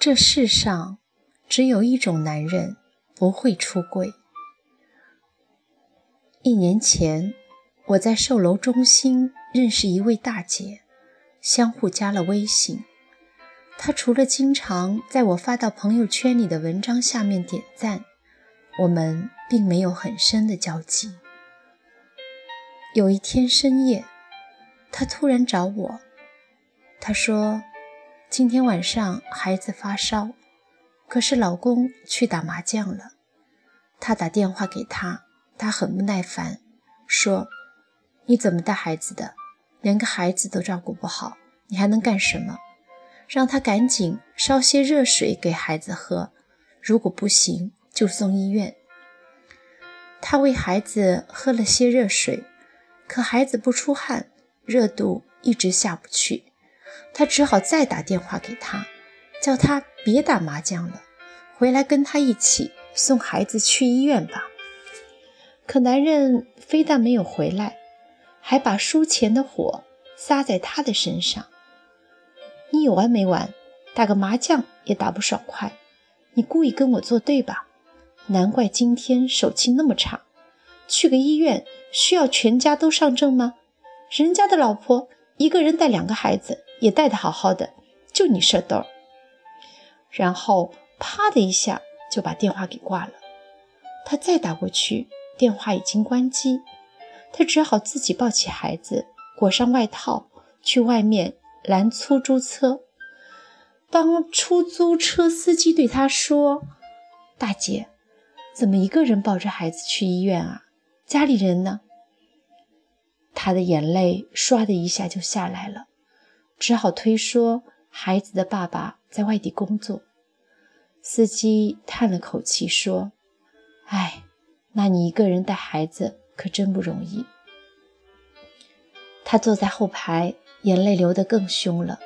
这世上只有一种男人不会出轨。一年前，我在售楼中心认识一位大姐，相互加了微信。她除了经常在我发到朋友圈里的文章下面点赞，我们并没有很深的交集。有一天深夜，她突然找我，她说。今天晚上孩子发烧，可是老公去打麻将了。她打电话给他，他很不耐烦，说：“你怎么带孩子的？连个孩子都照顾不好，你还能干什么？让他赶紧烧些热水给孩子喝，如果不行就送医院。”他为孩子喝了些热水，可孩子不出汗，热度一直下不去。他只好再打电话给他，叫他别打麻将了，回来跟他一起送孩子去医院吧。可男人非但没有回来，还把输钱的火撒在他的身上。你有完没完？打个麻将也打不爽快，你故意跟我作对吧？难怪今天手气那么差。去个医院需要全家都上阵吗？人家的老婆一个人带两个孩子。也带得好好的，就你事儿多然后啪的一下就把电话给挂了。他再打过去，电话已经关机。他只好自己抱起孩子，裹上外套，去外面拦出租车。当出租车司机对他说：“大姐，怎么一个人抱着孩子去医院啊？家里人呢？”他的眼泪唰的一下就下来了。只好推说孩子的爸爸在外地工作。司机叹了口气说：“哎，那你一个人带孩子可真不容易。”他坐在后排，眼泪流得更凶了。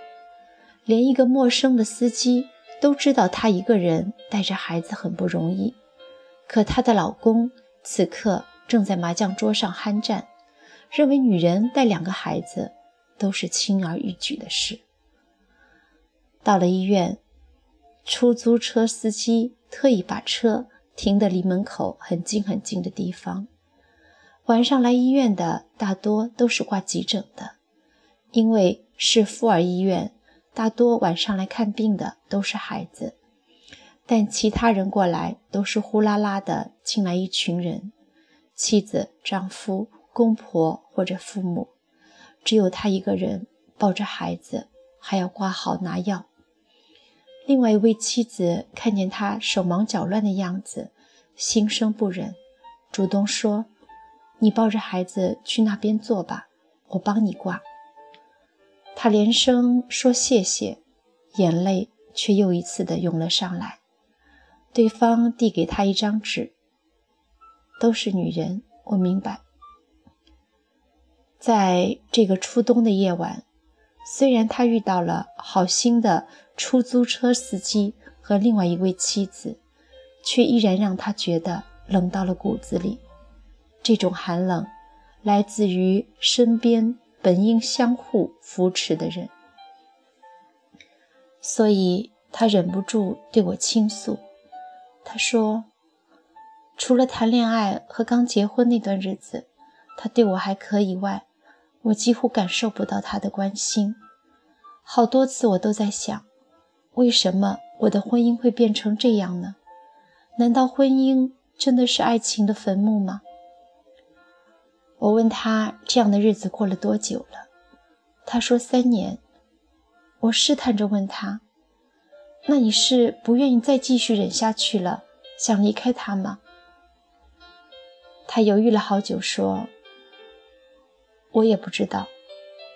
连一个陌生的司机都知道他一个人带着孩子很不容易，可她的老公此刻正在麻将桌上酣战，认为女人带两个孩子。都是轻而易举的事。到了医院，出租车司机特意把车停得离门口很近很近的地方。晚上来医院的大多都是挂急诊的，因为是妇儿医院，大多晚上来看病的都是孩子。但其他人过来都是呼啦啦的进来一群人，妻子、丈夫、公婆或者父母。只有他一个人抱着孩子，还要挂号拿药。另外一位妻子看见他手忙脚乱的样子，心生不忍，主动说：“你抱着孩子去那边坐吧，我帮你挂。”他连声说谢谢，眼泪却又一次的涌了上来。对方递给他一张纸：“都是女人，我明白。”在这个初冬的夜晚，虽然他遇到了好心的出租车司机和另外一位妻子，却依然让他觉得冷到了骨子里。这种寒冷来自于身边本应相互扶持的人，所以他忍不住对我倾诉。他说：“除了谈恋爱和刚结婚那段日子，他对我还可以外。”我几乎感受不到他的关心，好多次我都在想，为什么我的婚姻会变成这样呢？难道婚姻真的是爱情的坟墓吗？我问他这样的日子过了多久了，他说三年。我试探着问他，那你是不愿意再继续忍下去了，想离开他吗？他犹豫了好久，说。我也不知道，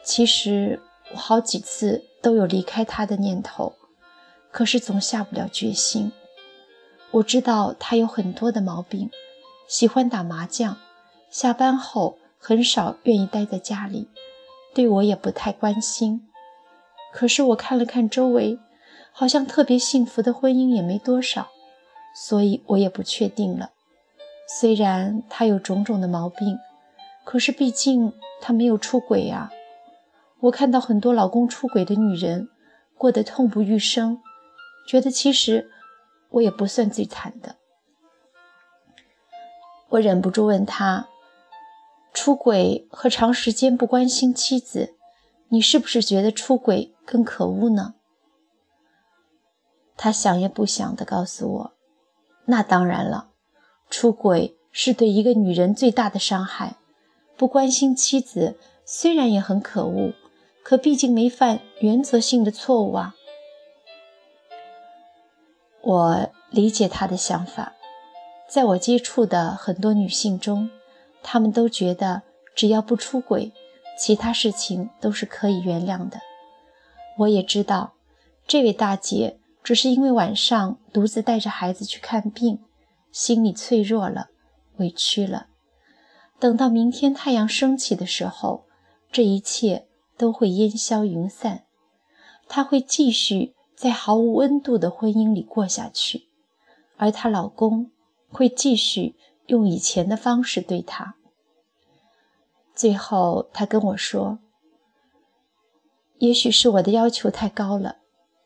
其实我好几次都有离开他的念头，可是总下不了决心。我知道他有很多的毛病，喜欢打麻将，下班后很少愿意待在家里，对我也不太关心。可是我看了看周围，好像特别幸福的婚姻也没多少，所以我也不确定了。虽然他有种种的毛病。可是，毕竟他没有出轨呀。我看到很多老公出轨的女人，过得痛不欲生，觉得其实我也不算最惨的。我忍不住问他：“出轨和长时间不关心妻子，你是不是觉得出轨更可恶呢？”他想也不想地告诉我：“那当然了，出轨是对一个女人最大的伤害。不关心妻子虽然也很可恶，可毕竟没犯原则性的错误啊。”我理解他的想法。在我接触的很多女性中，她们都觉得只要不出轨，其他事情都是可以原谅的。我也知道，这位大姐只是因为晚上独自带着孩子去看病，心里脆弱了，委屈了。等到明天太阳升起的时候，这一切都会烟消云散。她会继续在毫无温度的婚姻里过下去，而她老公。会继续用以前的方式对她。最后，他跟我说：“也许是我的要求太高了。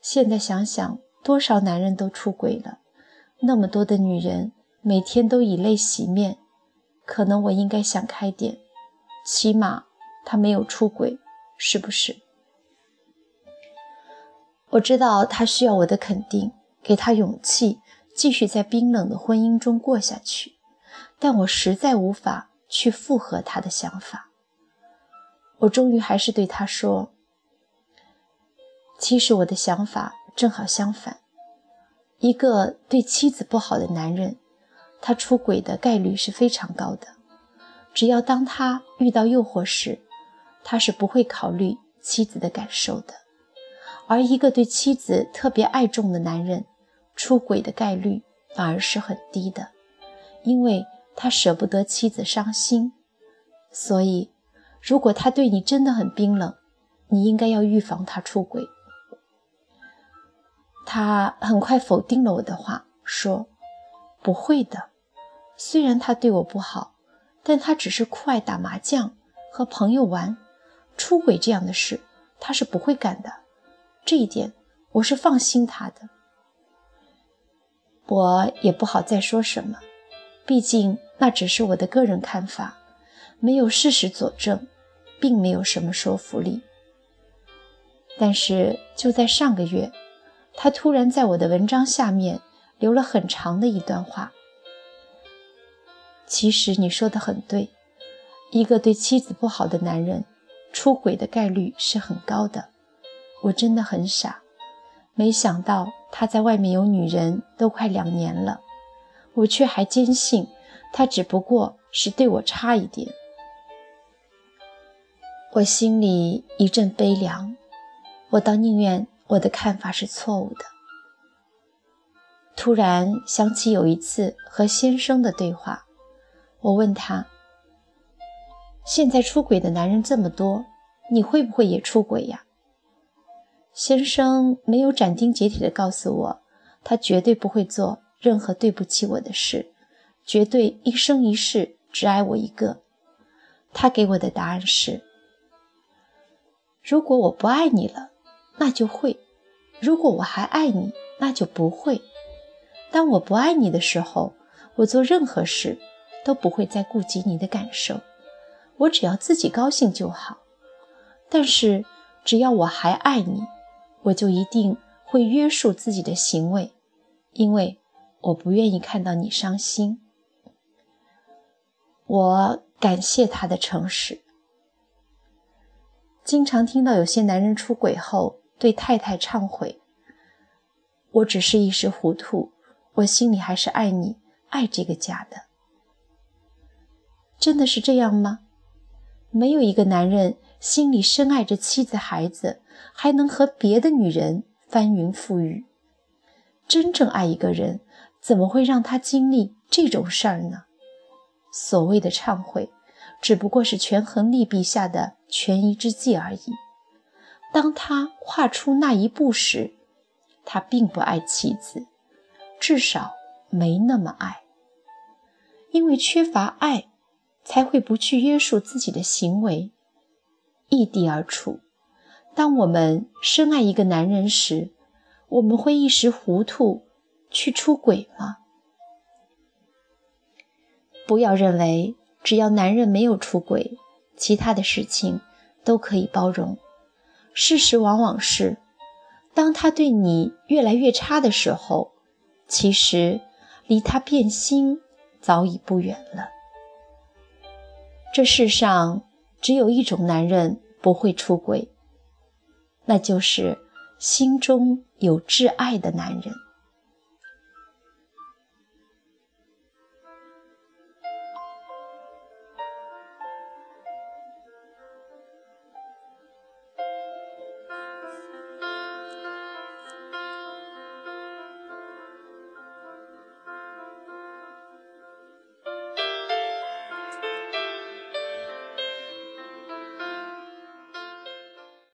现在想想，多少男人都出轨了，那么多的女人每天都以泪洗面。可能我应该想开点，起码他没有出轨，是不是？”我知道他需要我的肯定，给他勇气。继续在冰冷的婚姻中过下去，但我实在无法去附和他的想法。我终于还是对他说：“其实我的想法正好相反。一个对妻子不好的男人，他出轨的概率是非常高的。只要当他遇到诱惑时，他是不会考虑妻子的感受的。而一个对妻子特别爱重的男人，出轨的概率反而是很低的，因为他舍不得妻子伤心。所以，如果他对你真的很冰冷，你应该要预防他出轨。他很快否定了我的话，说：“不会的，虽然他对我不好，但他只是酷爱打麻将和朋友玩，出轨这样的事他是不会干的。这一点我是放心他的。”我也不好再说什么，毕竟那只是我的个人看法，没有事实佐证，并没有什么说服力。但是就在上个月，他突然在我的文章下面留了很长的一段话。其实你说的很对，一个对妻子不好的男人，出轨的概率是很高的。我真的很傻，没想到。他在外面有女人都快两年了，我却还坚信他只不过是对我差一点。我心里一阵悲凉，我倒宁愿我的看法是错误的。突然想起有一次和先生的对话，我问他：“现在出轨的男人这么多，你会不会也出轨呀？”先生没有斩钉截铁地告诉我，他绝对不会做任何对不起我的事，绝对一生一世只爱我一个。他给我的答案是：如果我不爱你了，那就会；如果我还爱你，那就不会。当我不爱你的时候，我做任何事都不会再顾及你的感受，我只要自己高兴就好。但是只要我还爱你，我就一定会约束自己的行为，因为我不愿意看到你伤心。我感谢他的诚实。经常听到有些男人出轨后对太太忏悔：“我只是一时糊涂，我心里还是爱你，爱这个家的。”真的是这样吗？没有一个男人心里深爱着妻子孩子。还能和别的女人翻云覆雨？真正爱一个人，怎么会让他经历这种事儿呢？所谓的忏悔，只不过是权衡利弊下的权宜之计而已。当他跨出那一步时，他并不爱妻子，至少没那么爱。因为缺乏爱，才会不去约束自己的行为，异地而处。当我们深爱一个男人时，我们会一时糊涂去出轨吗？不要认为只要男人没有出轨，其他的事情都可以包容。事实往往是，当他对你越来越差的时候，其实离他变心早已不远了。这世上只有一种男人不会出轨，那就是心中有挚爱的男人。